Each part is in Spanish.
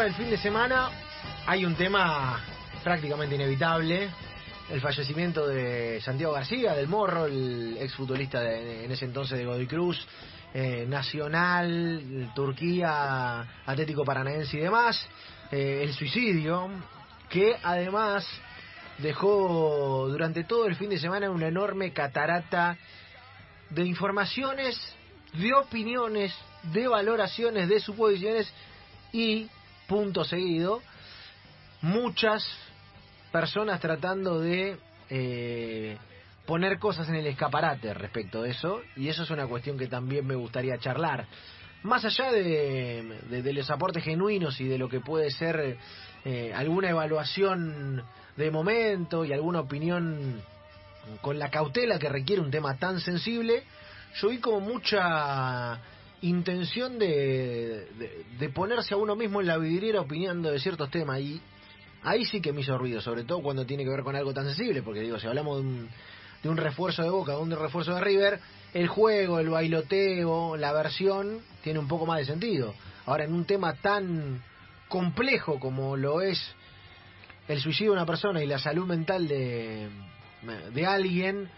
etapa del fin de semana hay un tema prácticamente inevitable. El fallecimiento de Santiago García, del Morro, el exfutbolista de, en ese entonces de Godoy Cruz, eh, Nacional, Turquía, Atlético Paranaense y demás. Eh, el suicidio, que además dejó durante todo el fin de semana una enorme catarata de informaciones, de opiniones, de valoraciones, de suposiciones y, punto seguido, muchas personas tratando de eh, poner cosas en el escaparate respecto de eso, y eso es una cuestión que también me gustaría charlar. Más allá de, de, los aportes genuinos y de lo que puede ser eh, alguna evaluación de momento y alguna opinión con la cautela que requiere un tema tan sensible, yo vi como mucha intención de, de, ponerse a uno mismo en la vidriera opinando de ciertos temas y ahí sí que me hizo ruido, sobre todo cuando tiene que ver con algo tan sensible, porque digo, si hablamos de un, de un refuerzo de Boca, de un refuerzo de River, el juego, el bailoteo, la versión tiene un poco más de sentido. Ahora, en un tema tan complejo como lo es el suicidio de una persona y la salud mental de, de alguien,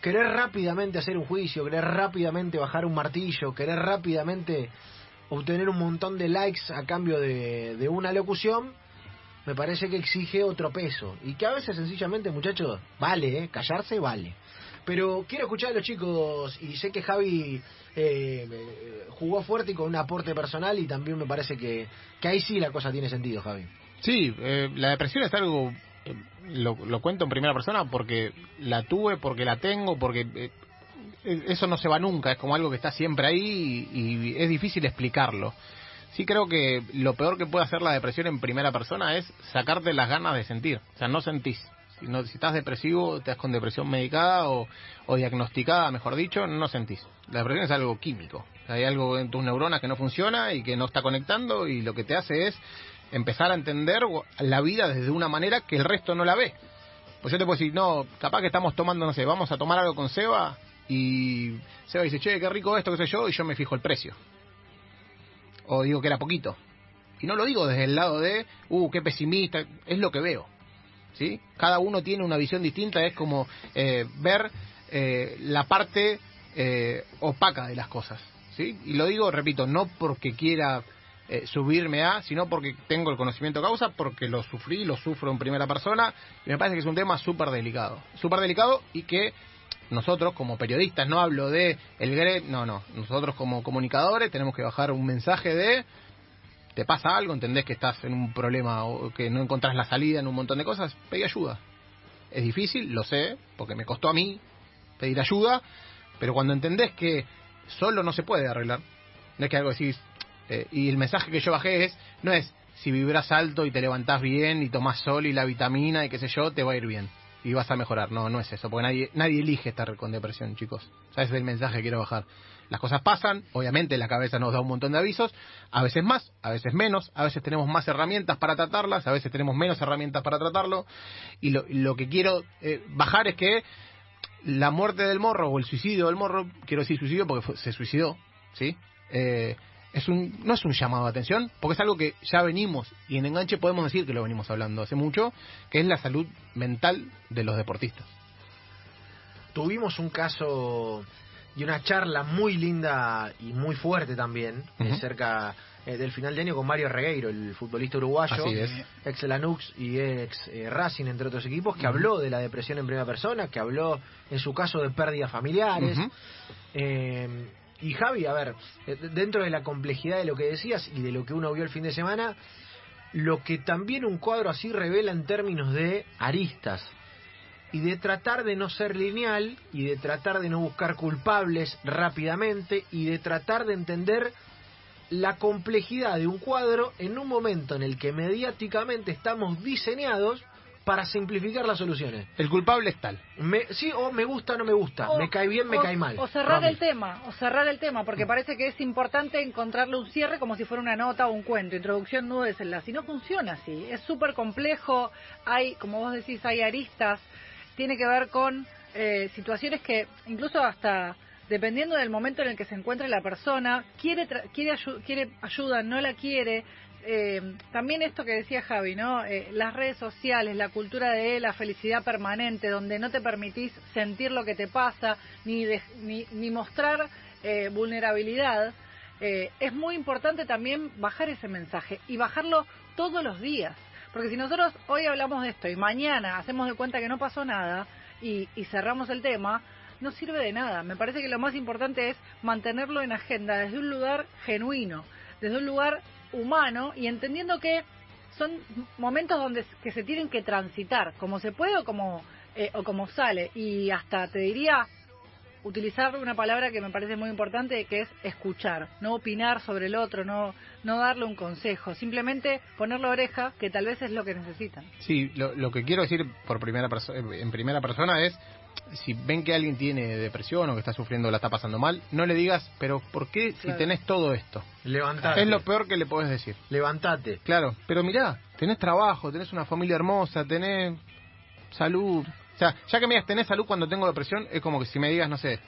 querer rápidamente hacer un juicio, querer rápidamente bajar un martillo, querer rápidamente obtener un montón de likes a cambio de, de una locución, me parece que exige otro peso. Y que a veces sencillamente, muchachos, vale, ¿eh? callarse vale. Pero quiero escuchar a los chicos y sé que Javi eh, jugó fuerte y con un aporte personal y también me parece que, que ahí sí la cosa tiene sentido, Javi. Sí, eh, la depresión es algo, lo, lo, cuento en primera persona porque la tuve, porque la tengo, porque eh, eso no se va nunca, es como algo que está siempre ahí y, es difícil explicarlo. Sí creo que lo peor que puede hacer la depresión en primera persona es sacarte las ganas de sentir, o sea, no sentís. Si, no, si estás depresivo, das con depresión medicada o, o diagnosticada, mejor dicho, no sentís. La depresión es algo químico. Hay algo en tus neuronas que no funciona y que no está conectando y lo que te hace es empezar a entender la vida desde una manera que el resto no la ve. Pues yo te puedo decir, no, capaz que estamos tomando, no sé, vamos a tomar algo con Seba y Seba dice, che, qué rico esto, qué sé yo, y yo me fijo el precio. O digo que era poquito. Y no lo digo desde el lado de, uh, qué pesimista, es lo que veo. ¿Sí? Cada uno tiene una visión distinta, es como eh, ver eh, la parte eh, opaca de las cosas. ¿sí? Y lo digo, repito, no porque quiera eh, subirme a, sino porque tengo el conocimiento causa, porque lo sufrí, lo sufro en primera persona, y me parece que es un tema súper delicado. Súper delicado y que nosotros como periodistas, no hablo de el GRE, no, no, nosotros como comunicadores tenemos que bajar un mensaje de te pasa algo, entendés que estás en un problema o que no encontrás la salida en un montón de cosas, pedí ayuda. Es difícil, lo sé, porque me costó a mí pedir ayuda, pero cuando entendés que solo no se puede arreglar, no es que algo decís, eh, y el mensaje que yo bajé es, no es si vibras alto y te levantás bien y tomás sol y la vitamina y qué sé yo, te va a ir bien y vas a mejorar. No, no es eso, porque nadie, nadie elige estar con depresión, chicos. O sea, ese es el mensaje que quiero bajar. Las cosas pasan, obviamente la cabeza nos da un montón de avisos, a veces más, a veces menos, a veces tenemos más herramientas para tratarlas, a veces tenemos menos herramientas para tratarlo, y lo, lo que quiero eh, bajar es que la muerte del morro o el suicidio del morro, quiero decir suicidio porque se suicidó, ¿sí? Eh, es un, no es un llamado de atención, porque es algo que ya venimos, y en enganche podemos decir que lo venimos hablando hace mucho, que es la salud mental de los deportistas. Tuvimos un caso y una charla muy linda y muy fuerte también, uh cerca eh, del final de año con Mario Regueiro, el futbolista uruguayo, ex Lanux y ex eh, Racing, entre otros equipos, que uh -huh. habló de la depresión en primera persona, que habló en su caso de pérdidas familiares. Uh -huh. eh, y Javi, a ver, eh, dentro de la complejidad de lo que decías y de lo que uno vio el fin de semana, lo que también un cuadro así revela en términos de aristas y de tratar de no ser lineal y de tratar de no buscar culpables rápidamente y de tratar de entender la complejidad de un cuadro en un momento en el que mediáticamente estamos diseñados para simplificar las soluciones. El culpable es tal. Me, sí, o me gusta o no me gusta, o, me cae bien, me o, cae mal. O cerrar Rami. el tema, o cerrar el tema, porque parece que es importante encontrarle un cierre como si fuera una nota o un cuento, introducción, nudo, desenlace. Y no funciona así, es súper complejo, hay, como vos decís, hay aristas, tiene que ver con eh, situaciones que incluso hasta dependiendo del momento en el que se encuentre la persona, quiere, quiere, quiere ayuda, no la quiere. Eh, también esto que decía Javi, ¿no? Eh, las redes sociales, la cultura de la felicidad permanente, donde no te permitís sentir lo que te pasa, ni, ni, ni, mostrar eh, vulnerabilidad, es muy importante también bajar ese mensaje y bajarlo todos los días. Porque si nosotros hoy hablamos de esto y mañana hacemos de cuenta que no pasó nada y, y cerramos el tema, no sirve de nada. Me parece que lo más importante es mantenerlo en agenda desde un lugar genuino, desde un lugar humano y entendiendo que son momentos donde que se tienen que transitar, como se puede o como eh, o como sale y hasta te diría utilizar una palabra que me parece muy importante que es escuchar, no opinar sobre el otro, no no darle un consejo, simplemente ponerle oreja que tal vez es lo que necesitan. Sí, lo, lo que quiero decir por primera en primera persona es si ven que alguien tiene depresión o que está sufriendo, la está pasando mal, no le digas, pero ¿por qué si tenés todo esto? Levantate. Es lo peor que le podés decir. Levantate. Claro, pero mirá, tenés trabajo, tenés una familia hermosa, tenés salud. O sea, ya que me digas tenés salud cuando tengo depresión, es como que si me digas, no sé,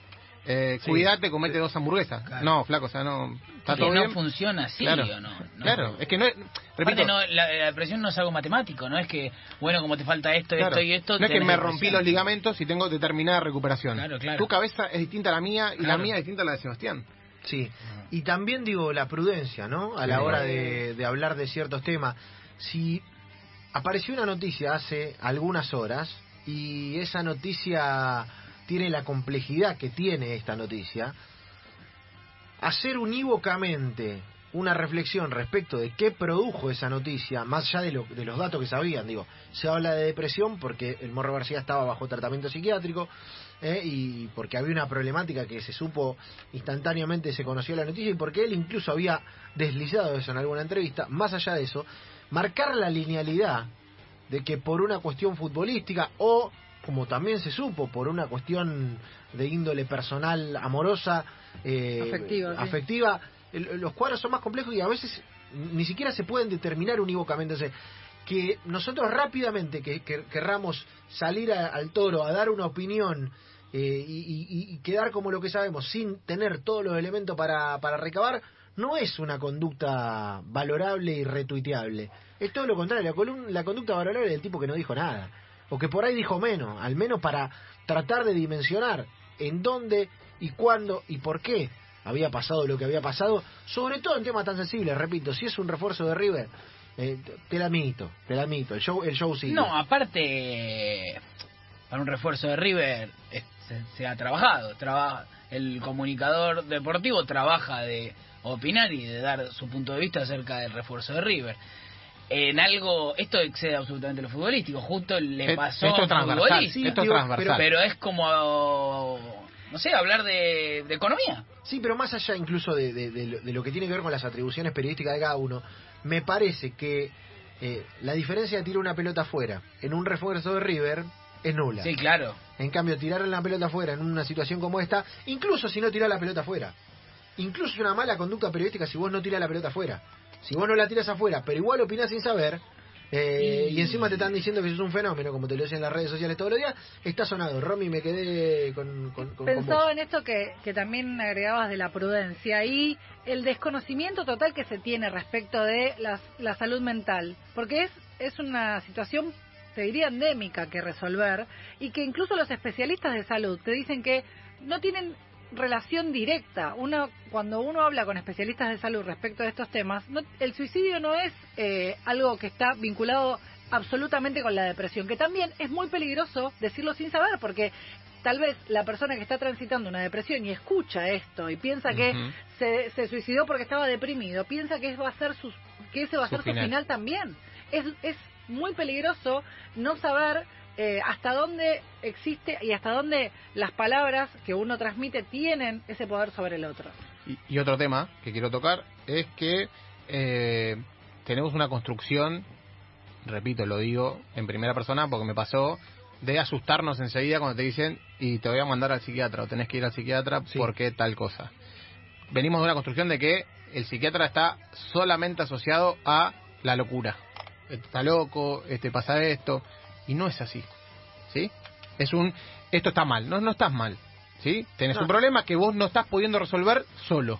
eh, cuídate, comete dos hamburguesas. No, flaco, o sea, no. Está todo no funciona así claro. o no, Claro, es que no es. Repito, no, la, depresión no es algo matemático, no es que, bueno, como te falta esto, esto y esto. No es que me rompí los ligamentos y tengo determinada recuperación. Claro, claro. Tu cabeza es distinta a la mía y la mía es distinta a la de Sebastián. Sí, y también digo la prudencia, ¿no? A la hora de, de hablar de ciertos temas. Si apareció una noticia hace algunas horas y esa noticia tiene la complejidad que tiene esta noticia, hacer unívocamente una reflexión respecto de qué produjo esa noticia, más allá de, los datos que sabían, digo, se habla de depresión porque el Morro García estaba bajo tratamiento psiquiátrico eh, y porque había una problemática que se supo instantáneamente, se conoció la noticia y porque él incluso había deslizado eso en alguna entrevista, más allá de eso, marcar la linealidad de que por una cuestión futbolística o como también se supo, por una cuestión de índole personal, amorosa, eh, afectiva, los cuadros son más complejos y a veces ni siquiera se pueden determinar unívocamente. que nosotros rápidamente que, querramos salir al toro a dar una opinión eh, y, quedar como lo que sabemos sin tener todos los elementos para, para recabar, no es una conducta valorable y retuiteable. Es todo lo contrario, la, la conducta valorable del tipo que no dijo nada o que por ahí dijo menos, al menos para tratar de dimensionar en dónde y cuándo y por qué había pasado lo que había pasado, sobre todo en temas tan sensibles, repito, si es un refuerzo de River, eh, te la mito, te la mito, el show, el show sigue. No, aparte, para un refuerzo de River se, ha trabajado, trabaja, el comunicador deportivo trabaja de opinar y de dar su punto de vista acerca del refuerzo de River en algo, esto excede absolutamente lo futbolístico, justo le pasó esto a un pero, es como, no sé, hablar de, economía. Sí, pero más allá incluso de, lo que tiene que ver con las atribuciones periodísticas de cada uno, me parece que eh, la diferencia de tirar una pelota afuera en un refuerzo de River es nula. Sí, claro. En cambio, tirar la pelota afuera en una situación como esta, incluso si no tirar la pelota afuera, incluso es una mala conducta periodística si vos no tiras la pelota afuera. Si vos no la tiras afuera, pero igual opinás sin saber, eh, y... encima te están diciendo que es un fenómeno, como te lo dicen en las redes sociales todos los días, está sonado. Romy, me quedé con, con, Pensaba en esto que, que también agregabas de la prudencia. Y el desconocimiento total que se tiene respecto de las, la salud mental, porque es, es una situación te diría endémica que resolver y que incluso los especialistas de salud te dicen que no tienen relación directa. Uno, cuando uno habla con especialistas de salud respecto de estos temas, el suicidio no es eh, algo que está vinculado absolutamente con la depresión, que también es muy peligroso decirlo sin saber, porque tal vez la persona que está transitando una depresión y escucha esto y piensa que se, se, suicidó porque estaba deprimido, piensa que, va a ser su, que ese va a ser su final también. Es, es muy peligroso no saber eh, hasta dónde existe y hasta dónde las palabras que uno transmite tienen ese poder sobre el otro. Y, otro tema que quiero tocar es que eh, tenemos una construcción, repito, lo digo en primera persona porque me pasó, de asustarnos enseguida cuando te dicen y te voy a mandar al psiquiatra o tenés que ir al psiquiatra porque tal cosa. Venimos de una construcción de que el psiquiatra está solamente asociado a la locura. Está loco, este pasa esto. Y no es así. ¿Sí? Es un, esto está mal. No, no estás mal. ¿sí? Tenés No. un problema que vos no estás pudiendo resolver solo.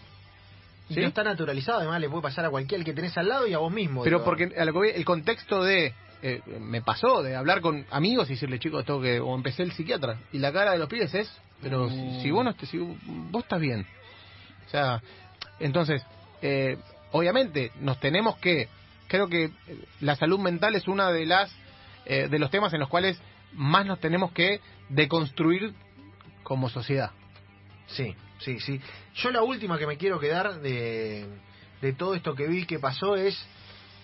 Y ¿sí? no está naturalizado, además le puede pasar a cualquiera que tenés al lado y a vos mismo. Pero digo. porque a lo que voy, el contexto de eh, me pasó de hablar con amigos y decirle, chicos, tengo que o empecé el psiquiatra y la cara de los pibes es, pero si, Mm. si vos no te- si vos estás bien. O sea, entonces, eh, obviamente nos tenemos que creo que la salud mental es una de las eh, de los temas en los cuales más nos tenemos que deconstruir como sociedad. Sí, sí, sí. Yo la última que me quiero quedar de, de todo esto que vi que pasó es,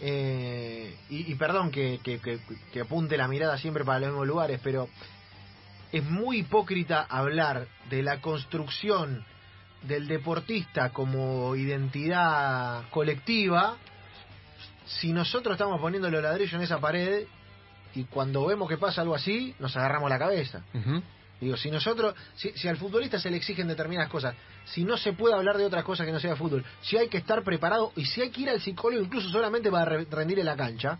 eh, y, y perdón que, que, que- que apunte la mirada siempre para los mismos lugares, pero es muy hipócrita hablar de la construcción del deportista como identidad colectiva si nosotros estamos poniendo los ladrillos en esa pared y cuando vemos que pasa algo así nos agarramos la cabeza. Digo, si nosotros, si, si al futbolista se le exigen determinadas cosas, si no se puede hablar de otras cosas que no sea fútbol, si hay que estar preparado y si hay que ir al psicólogo incluso solamente para re- rendir en la cancha,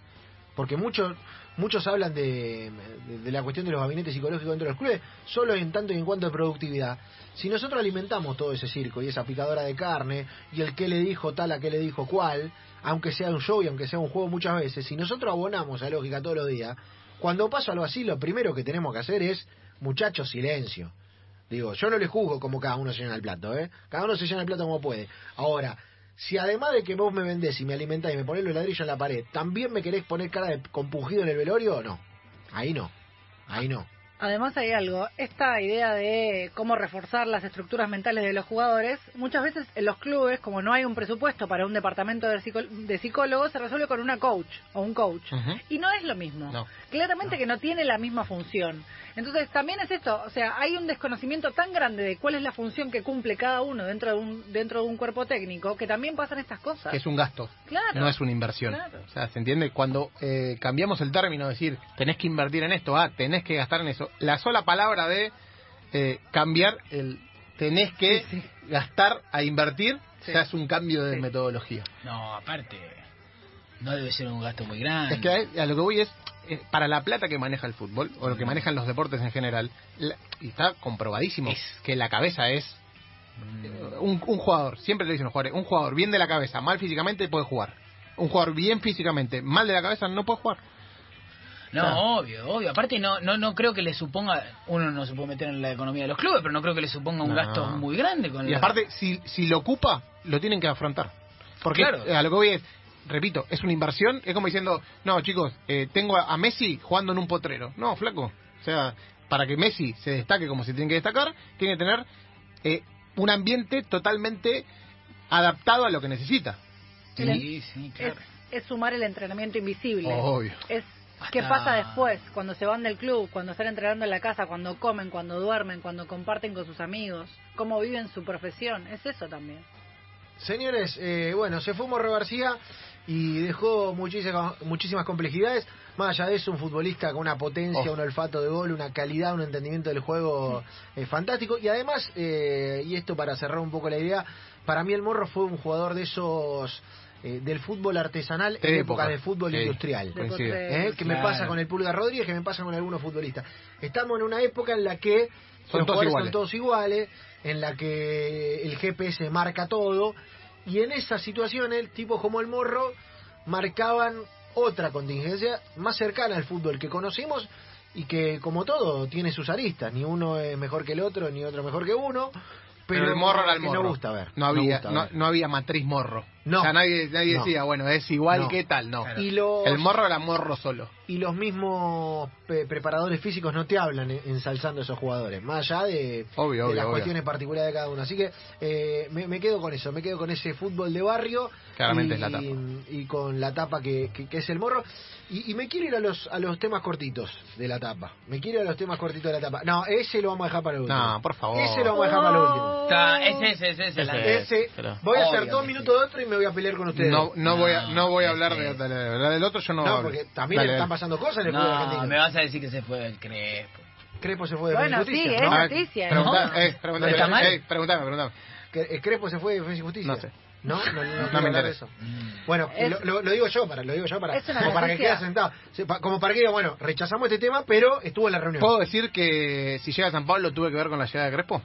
porque muchos muchos hablan de, de, de la cuestión de los gabinetes psicológicos dentro de los clubes, solo en tanto y en cuanto de productividad. Si nosotros alimentamos todo ese circo y esa picadora de carne y el que le dijo tal a qué le dijo cual, aunque sea un show y aunque sea un juego muchas veces, si nosotros abonamos a lógica todos los días, cuando pasa algo así, lo primero que tenemos que hacer es, muchachos, silencio. Digo, yo no le juzgo como cada uno se llena el plato, ¿eh? Cada uno se llena el plato como puede. Ahora, si además de que vos me vendés y me alimentás y me ponés los ladrillos en la pared, también me querés poner cara de compungido en el velorio, no. Ahí no. Ahí no. Además hay algo, esta idea de cómo reforzar las estructuras mentales de los jugadores, muchas veces en los clubes, como no hay un presupuesto para un departamento de, de psicólogos, se resuelve con una coach o un coach. Y no es lo mismo. No. Claramente que no tiene la misma función. Entonces también es esto, o sea, hay un desconocimiento tan grande de cuál es la función que cumple cada uno dentro de un, dentro de un cuerpo técnico que también pasan estas cosas. Que es un gasto. Claro. no es una inversión. Claro. O sea, ¿se entiende? Cuando eh, cambiamos el término, decir, tenés que invertir en esto, ah, tenés que gastar en eso, la sola palabra de eh, cambiar el tenés que Sí, gastar a invertir, Sí. ya es un cambio de Sí. metodología. No, aparte, no debe ser un gasto muy grande. Es que a, a lo que voy es, eh, para la plata que maneja el fútbol, o lo que manejan los deportes en general, la- y está comprobadísimo Es- que la cabeza es eh, un, un jugador, siempre le dicen los jugadores, un jugador bien de la cabeza, mal físicamente puede jugar. Un jugador bien físicamente, mal de la cabeza no puede jugar. No, Claro. obvio, obvio. Aparte, no, no, no creo que le suponga. Uno no se puede meter en la economía de los clubes, pero no creo que le suponga un No. gasto muy grande. con Y la- aparte, si, si lo ocupa, lo tienen que afrontar. Porque Claro. eh, a lo que voy es, repito, es una inversión, es como diciendo, no chicos, eh, tengo a, a Messi jugando en un potrero. No, flaco. O sea, para que Messi se destaque como se tiene que destacar, tiene que tener eh, un ambiente totalmente adaptado a lo que necesita. Sí, sí, es, claro. es sumar el entrenamiento invisible. Obvio. Es qué pasa después, cuando se van del club, cuando están entrenando en la casa, cuando comen, cuando duermen, cuando comparten con sus amigos, cómo viven su profesión. Es eso también. Señores, eh, bueno, se fue Morro García y dejó muchísimas, muchísimas complejidades. Más allá de eso, un futbolista con una potencia, Oh. un olfato de gol, una calidad, un entendimiento del juego eh, fantástico. Y además, eh, y esto para cerrar un poco la idea, para mí el Morro fue un jugador de esos eh, del fútbol artesanal De en época. época de fútbol Sí. industrial. ¿eh? que me pasa con el Pulga Rodríguez, que me pasa con algunos futbolistas. Estamos en una época en la que Son los todos jugadores iguales. son todos iguales, en la que el GPS marca todo, y en esas situaciones, tipos como el Morro marcaban otra contingencia más cercana al fútbol que conocimos y que, como todo, tiene sus aristas. Ni uno es mejor que el otro, ni otro mejor que uno. Pero, Pero, el morro era el morro. no gusta ver. No había, gusta no, ver. no había matriz morro. No. O sea, nadie, nadie No. decía, bueno, es igual No. que tal, no. Claro. Y los, El morro era morro solo. y los mismos pe- preparadores físicos no te hablan en- ensalzando a esos jugadores, más allá de, Obvio, de obvio, las obvio. cuestiones particulares de cada uno. Así que eh, me, me quedo con eso, me quedo con ese fútbol de barrio Claramente y, es la tapa. y con la tapa que, que- que es el morro. Y, y me quiero ir a los, a los temas cortitos de la tapa. Me quiero ir a los temas cortitos de la tapa. No, ese lo vamos a dejar para el último. No, por favor. Ese lo vamos a dejar para el último. Está, ese, ese, ese, ese, la- Ese. Ese, pero- voy a hacer dos minutos de otro y me voy a pelear con ustedes. No, no, voy a, no voy a No, hablar de, de- del otro, yo no, No, porque también Dale, están pasando cosas en el fútbol No, argentino. me vas a decir que se fue el Crespo. Crespo se fue de Bueno, y sí, Justicia, es ¿no? Noticia, preguntá- ¿no? eh, preguntame, ¿Está mal? eh, preguntame, preguntame. Que el Crespo se fue de Defensa y Justicia. No sé. No, no, no, no, me quiero hablar de interesa. eso. Bueno, Es- lo, lo- lo digo yo para, lo digo yo para, Es una como para que noticia. quede sentado, pa- como para que diga, bueno, rechazamos este tema, pero estuvo en la reunión. ¿Puedo decir que si llega a San Pablo tuve que ver con la llegada de Crespo?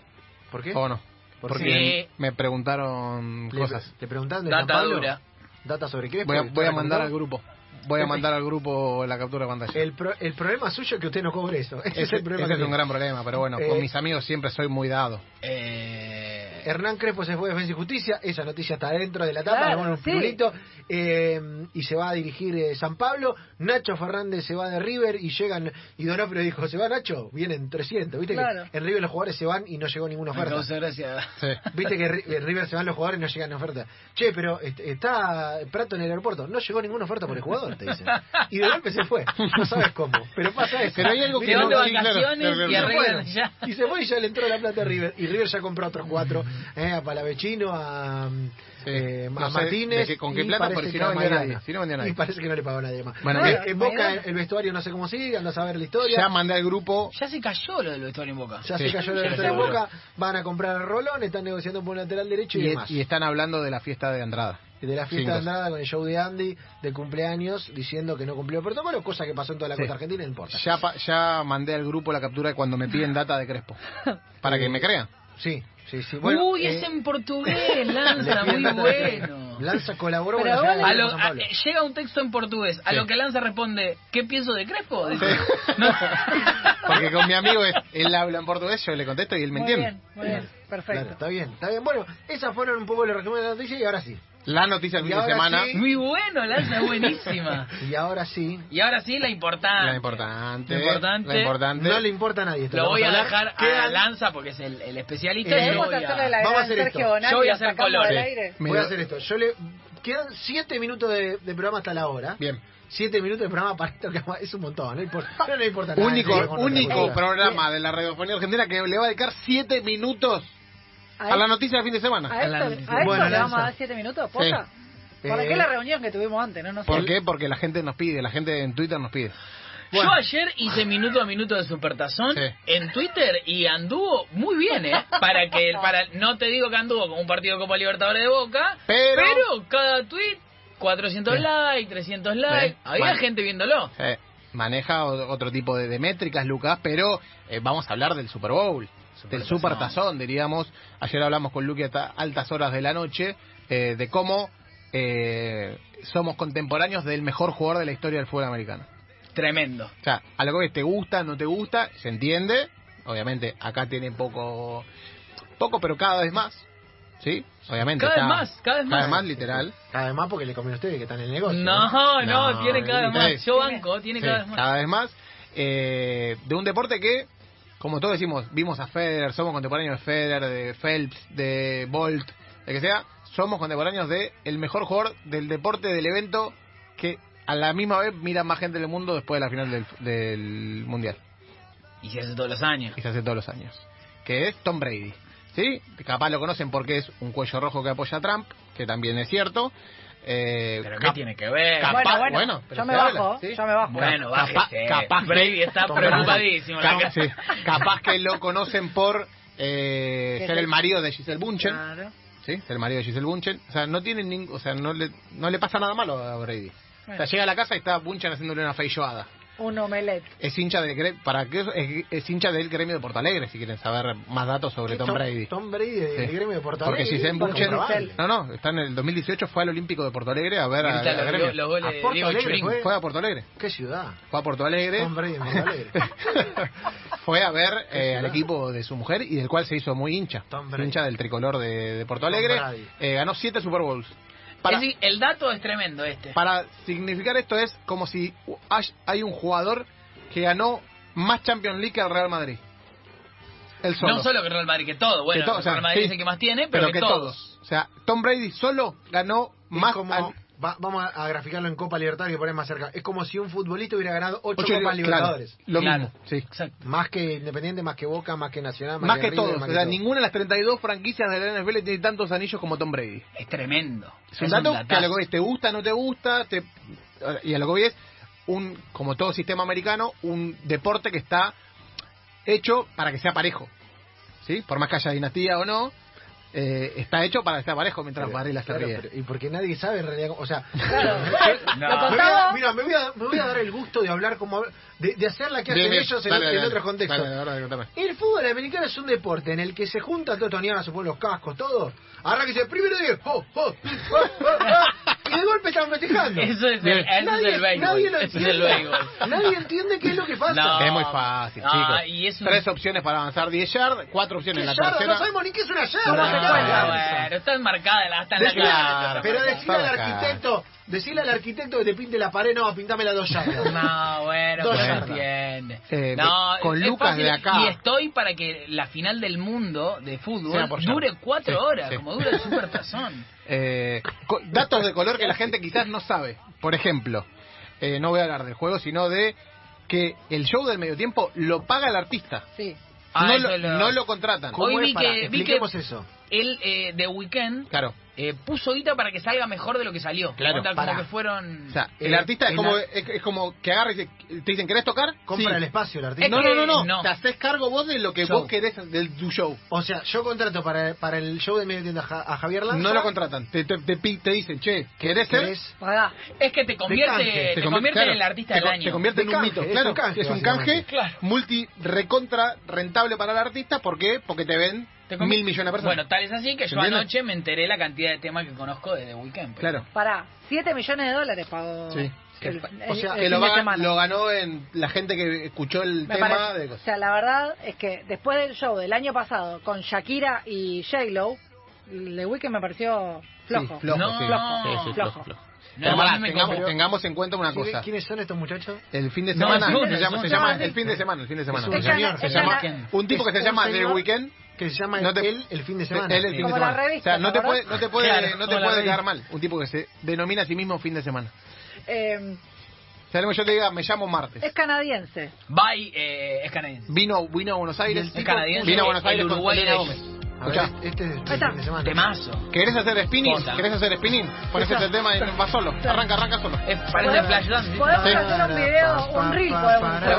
¿Por qué? ¿O no? ¿Por Porque me preguntaron Le- cosas. ¿Te preguntaron de San Data Pablo? dura. Data sobre qué? Voy a, voy mandar al grupo. Voy a mandar al grupo la captura de pantalla. El, pro- el problema suyo es que usted no cobre eso. Ese, es Ese, el problema ese que es un gran problema, pero bueno, Eh, con mis amigos siempre soy muy dado. Eh, Hernán Crespo se fue de Defensa y Justicia, esa noticia está dentro de la tapa, Claro, le ponen un sí. pirulito, eh, y se va a dirigir eh, San Pablo, Nacho Fernández se va de River y llegan, y Donofrio dijo, ¿se va Nacho? Vienen 300, viste Claro. que en River los jugadores se van y no llegó ninguna oferta. causa gracia. Sí. Viste que en River se van los jugadores y no llegan ofertas. Che, pero est- está Prato en el aeropuerto. No llegó ninguna oferta por el jugador, te dicen. Y de golpe se fue. No sabes cómo. Pero pasa eso. Pero hay algo que no- sí, claro, vacaciones claro, y se. Y fue y ya le entró la plata a River. Y River ya compró otros cuatro. Eh, a Palavecino, a, eh, No a sé Martínez. qué- con qué plata, porque si que no a vendió Maidana. nadie, si no vendió nadie. Y parece que no le pagó a nadie más. Bueno, Eh, Bueno, en Boca el vestuario no sé cómo sigue, andás a ver la historia. Ya mandé al grupo. Ya se cayó lo del vestuario en Boca. Ya Sí. se cayó el Ya vestuario se Boca. Van a comprar a Rolón, están negociando por un lateral derecho y, Y, demás. y están hablando de la fiesta de Andrada. de la fiesta de. Andrada con el show de Andy de cumpleaños diciendo que no cumplió el protocolo, cosa que pasó en toda la Sí. costa argentina, no importa. Ya, pa- ya mandé al grupo la captura de cuando me piden data de Crespo. Para que me crean. Sí, sí, sí. Uy, eh, es en portugués, Lanza, muy bueno. Lanza colaboró con la de A lo- llega un texto en portugués, a Sí. lo que Lanza responde, ¿qué pienso de Crespo? No. Porque con mi amigo él habla en portugués, yo le contesto y él me Muy entiende. bien, muy bien, perfecto. Claro, está bien, está bien. Bueno, esas fueron un poco los resúmenes de la noticia y ahora sí. La noticia del fin de semana, sí. Muy bueno, Lanza, es buenísima. Y ahora sí. Y ahora sí, la importante. la importante, Lo importante. la importante. No le importa a nadie. esto, Lo voy a dejar a Quedan- Lanza porque es el, el especialista. Eh, y voy a- la Vamos a hacer Sergio esto. Bonatti Yo voy a hacer colores. Voy a hacer esto. Yo le quedan siete minutos de, de programa hasta la hora. Bien. Siete minutos de programa para esto que es un montón. No importa, pero no importa nada. Único, único programa de la radiofonía argentina que le va a dedicar siete minutos a la noticia del fin de semana. A esto, a esto Bueno, le vamos a dar siete minutos, ¿posta? ¿Para Eh, qué la reunión que tuvimos antes? No, no sé. ¿Por qué? Porque la gente nos pide, la gente en Twitter nos pide. Bueno. Yo ayer hice minuto a minuto de Supertazón Sí. en Twitter y anduvo muy bien, ¿eh? Para que, para, no te digo que anduvo como un partido de Copa Libertadores de Boca, Pero- cada tweet, 400 Sí. likes, 300 likes, Sí. había Bueno. gente viéndolo. Maneja otro tipo de, de métricas, Lucas, pero eh, vamos a hablar del Super Bowl, del Super Tazón, diríamos. Ayer hablamos con Luque a altas horas de la noche eh, de cómo eh, somos contemporáneos del mejor jugador de la historia del fútbol americano. Tremendo. O sea, a lo que ves, te gusta, no te gusta, se entiende. Obviamente, acá tiene poco, poco, pero cada vez más. ¿Sí? Obviamente. Cada vez está- más, cada vez más. literal. Cada vez más porque le conviene a ustedes que están en el negocio. No, no, No, tiene cada vez más. Yo banco, tiene Sí, cada vez más. cada vez más. Eh, de un deporte que, como todos decimos, vimos a Federer, somos contemporáneos de Federer, de Phelps, de Bolt, de que sea, somos contemporáneos de el mejor jugador del deporte, del evento, que a la misma vez mira más gente del mundo después de la final del, del Mundial. Y se hace todos los años. Y se hace todos los años. Que es Tom Brady. ¿Sí? Capaz lo conocen porque es un cuello rojo que apoya a Trump, que también es cierto. Eh, Pero ¿qué tiene que ver? Cap- bueno, capaz- bueno, bueno, pero yo me bajo, ¿sí? yo me bajo. Bueno, Capaz- bájese. capaz- Brady está preocupadísimo. Capaz, sí. Capaz que lo conocen por eh, ser el marido de Giselle Bunchen. Claro. ¿Sí? Ser el marido de Giselle Bunchen. O sea, no tienen ningún, o sea, no le, no le pasa nada malo a Brady. O Bueno. sea, llega a la casa y está Bunchen haciéndole una feijoada. Un omelette. Es hincha del para qué es, es hincha del gremio de Porto Alegre si quieren saber más datos sobre Tom Brady. Tom Brady del Sí. gremio de Porto Porque Alegre, Giselle está Bunchen comprobable. no, no, está en el 2018 fue al Olímpico de Porto Alegre a ver a, a los, gremio. los goles A de Porto Diego Alegre fue. Fue a Porto Alegre. ¿Qué ciudad? Fue a Porto Alegre. Tom Brady en Porto Alegre. fue a ver eh, al equipo de su mujer y del cual se hizo muy hincha. Tom Brady. Hincha del tricolor de, de Porto Tom Alegre. Brady. Eh, ganó siete Super Bowls. Para, Es decir, el dato es tremendo este. para significar esto es como si hay- hay un jugador que ganó más Champions League que el Real Madrid. El solo. No solo que Real Madrid, que todo. Bueno, Que todo, o sea, Real Madrid sí. es el que más tiene, pero, que, todos. O sea, Tom Brady solo ganó Es más como, al- va- vamos a, a graficarlo en Copa Libertadores que poner más cerca. Es como si un futbolista hubiera ganado ocho, ocho- Copas claro, Libertadores. lo Claro. mismo, sí. Exacto. Más que Independiente, más que Boca, más que Nacional, más, Más que River, todos. más O que sea, todo. ninguna de las 32 franquicias de la NFL tiene tantos anillos como Tom Brady. Es tremendo. Es un dato que a lo que te gusta, no te gusta, te... y a lo que voy es, un, como todo sistema americano, un deporte que está hecho para que sea parejo. ¿Sí? Por más que haya dinastía o no, eh, está hecho para estar parejo mientras Pero, Varela se claro, ríe. pero- y porque nadie sabe en realidad, o sea, Claro. No. Lo me voy a- contaba. mira, me voy, a, me voy a dar el gusto de hablar como de, de hacer la que hacen ellos en, dale, en dale, otros contextos. dale, dale, dale, contame. El fútbol americano es un deporte en el que se juntan todos estos niños, se ponen los cascos, todo. Arranca y dice, primero diez, oh, oh, oh, oh, oh", y de golpe están festejando. Eso es el, Bien. eso nadie, es el béisbol. nadie lo entiende. el béisbol. Nadie entiende qué es lo que pasa. No. Es muy fácil, Ah, chicos. y es un- Tres opciones para avanzar 10 yards, cuatro opciones ¿Qué en la yarda? tercera. No sabemos ni qué es una yarda. No, ¿qué no, bueno, está enmarcada la- hasta en la Decile, cara. pero decile al arquitecto, decile al arquitecto que te pinte la pared, no, pintame las dos yardas. No, bueno, Dos yardas. entiende. Eh, no, con es Lucas fácil, de acá. Y estoy para que la final del mundo de fútbol dure cuatro Sí, horas, sí. como dura el Supertazón. Eh, co- datos de color que la gente quizás no sabe. Por ejemplo, eh, no voy a hablar del juego, sino de que el show del medio tiempo lo paga el artista. Sí. Ah, no, lo, lo- no lo contratan. ¿Cómo Hoy vi Pará, que- vi que- expliquemos eso. Él, eh, de Weekend, Claro. eh, puso guita para que salga mejor de lo que salió. Claro, como pará. que fueron... O sea, el Eh, artista es como, la- es, es como que agarra y dice, te dicen, ¿querés tocar? Compra Sí. el espacio el artista. No, Es no, que no, no, no. Te haces cargo vos de lo que Show. vos querés del tu show. O sea, yo contrato para, para el show de medio tienda a Ja- a Javier Lanza. No lo contratan. Te, te, te, pi- te dicen, che, ¿querés ser? Es que te convierte, te convier- convierte claro, en el artista te del año. Te convierte en un canje, mito, es claro. un canje, es un canje Claro. multi recontra rentable para el artista. ¿Por qué? Porque te ven Te mil millones de personas. Bueno, tal es así que yo ¿Entiendes? anoche me enteré la cantidad de temas que conozco de The Weeknd. claro. Pará, 7 millones de dólares pagó. Sí. El, O sea, el Que fin lo, va- lo ganó en la gente que escuchó el Me tema parece- de o cosas. sea, la verdad es que después del show del año pasado con Shakira y J-Lo, The Weeknd me pareció flojo. Sí, flojo, No, sí. flojo, Sí, sí, flojo. flojo. No, tengamos, tengamos en cuenta una ¿Quiénes- cosa. ¿Quiénes son estos muchachos? El fin de No, semana un- se, llama, se llama el fin de semana, el fin de semana. un tipo que se llama The Weeknd. Que se llama No te- él el fin de semana. Él el fin de semana. revista, o sea, no ¿te puede, no te puede, Claro, no te puede quedar mal. Un tipo que se denomina a sí mismo fin de semana. Eh, O sea, yo te diga, me llamo martes. es canadiense. Bye, eh, es canadiense. Vino, vino a Buenos Aires. Es canadiense. Vino a Buenos Aires con de Gómez. Escuchá. este es está. fin de semana. Temazo. ¿Querés hacer spinning? Posta. ¿Querés hacer spinning? Pones este tema y va solo. Arranca, arranca solo. Es, parece Flash Dance. Podemos Sí. hacer un video, un reel podemos hacer. O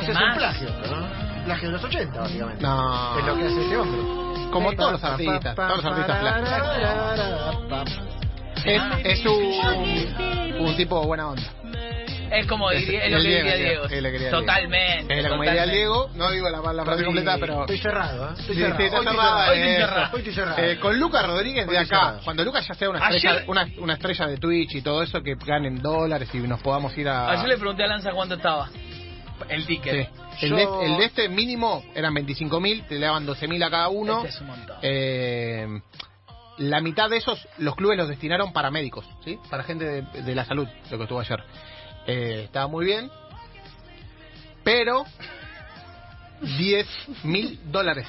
sea, es un plagio, ¿no? Plagio de los 80, básicamente. No. Es lo que hace este hombre. Como todos los artistas. Todos los artistas plásticos. Es, es un, un tipo buena onda. Es como Es- diría, es lo el que Diego, diría el Diego. Diego, es lo que diría Diego. Totalmente. Es la comedia del totalmente. Diego. No digo la, la frase completa, pero... Estoy cerrado, ¿eh? Estoy Sí, cerrado. sí, estoy cerrado. Hoy estoy eh, cerrado. Hoy estoy cerrado. Eh, con Lucas Rodríguez de acá, cerrado. cuando Lucas ya sea una Ayer- estrella, una, una estrella de Twitch y todo eso, que ganen dólares y nos podamos ir a... Ayer le pregunté a Lanza cuánto estaba. El Sí. ticket. El, Yo- de, el de este mínimo eran 25.000, te le daban 12.000 a cada uno. Este es un montón. Eh, la mitad de esos los clubes los destinaron para médicos, ¿sí? Para gente de, de la salud, lo que estuvo ayer. Eh, estaba muy bien, pero 10 mil dólares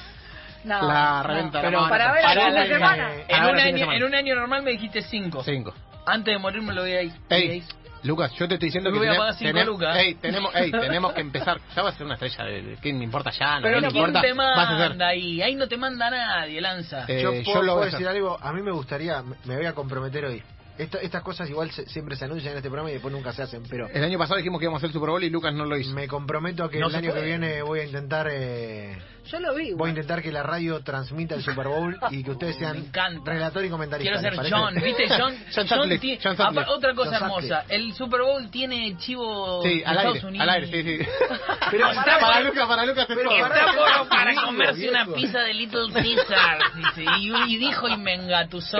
No, la no. reventa. Pero la para ver Para el la- semana. En un, año, semana. en un año normal me dijiste 5. Cinco. Antes de morir me lo voy a ir. Ey, Lucas, yo te estoy diciendo que voy a pagar cinco tenem- lucas. ey, tenemos, ey, tenemos que empezar. Ya vas a ser una estrella. De, ¿Qué me importa ya? No, Pero ¿qué me ¿quién importa? te Vas a ser- manda ahí? Ahí no te manda nadie, Lanza. Eh, yo yo puedo, lo voy puedo a decir hacer. algo, a mí me gustaría, me voy a comprometer hoy. Esta- estas cosas igual se- siempre se anuncian en este programa y después nunca se hacen, pero El año pasado dijimos que íbamos a hacer el Super Bowl y Lucas no lo hizo. me comprometo a que No el año que viene voy a intentar eh, Yo lo vi. voy a intentar que la radio transmita el Super Bowl y que ustedes sean relator y comentarista. Quiero ser. John, ¿viste? John, John John Sutcliffe, tiene- John otra cosa John hermosa, el Super Bowl tiene chivo Sí, de al Estados aire, Unidos. al aire, sí, sí. Pero para por- Lucas, para Lucas, Pero es todo. pará. Está para comerse una pizza de Little Caesar. dice, y, y dijo y me engatusó.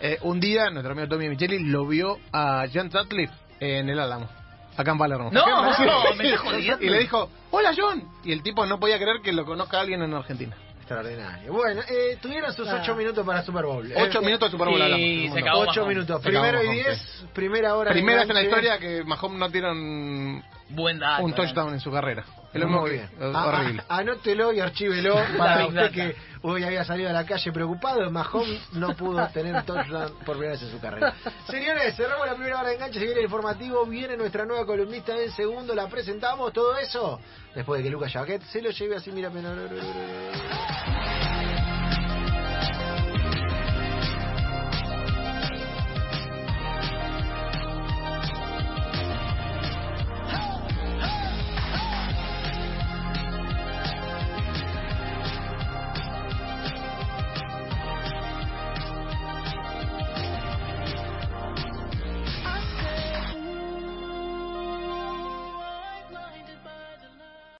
Eh, un día, nuestro amigo Tommy Micheli lo vio a John Sutcliffe en el Álamo, acá en Palermo. No, Sí. me estás jodiendo. Y le dijo, hola John. Y el tipo no podía creer que lo conozca alguien en Argentina. Extraordinario. Bueno, eh, tuvieron sus Ah. ocho minutos para Super Bowl. Ocho Eh, minutos de Super Bowl hablamos. se acabó. Ocho Mahomes. minutos. Se acabó Primero y Mahomes, diez, primera hora. de Primera vez en la historia que Mahomes no tiene un, Buen dato. un touchdown en su carrera. Lo mismo Muy bien. horrible. ah, anótelo y archívelo para usted que hoy había salido a la calle preocupado. Mahomes no pudo tener touchdown por primera vez en su carrera. Señores, cerramos la primera hora de enganche. Se viene el informativo. Viene nuestra nueva columnista en segundo. La presentamos. Todo eso después de que Lucas Jaquet se lo lleve así. Mira,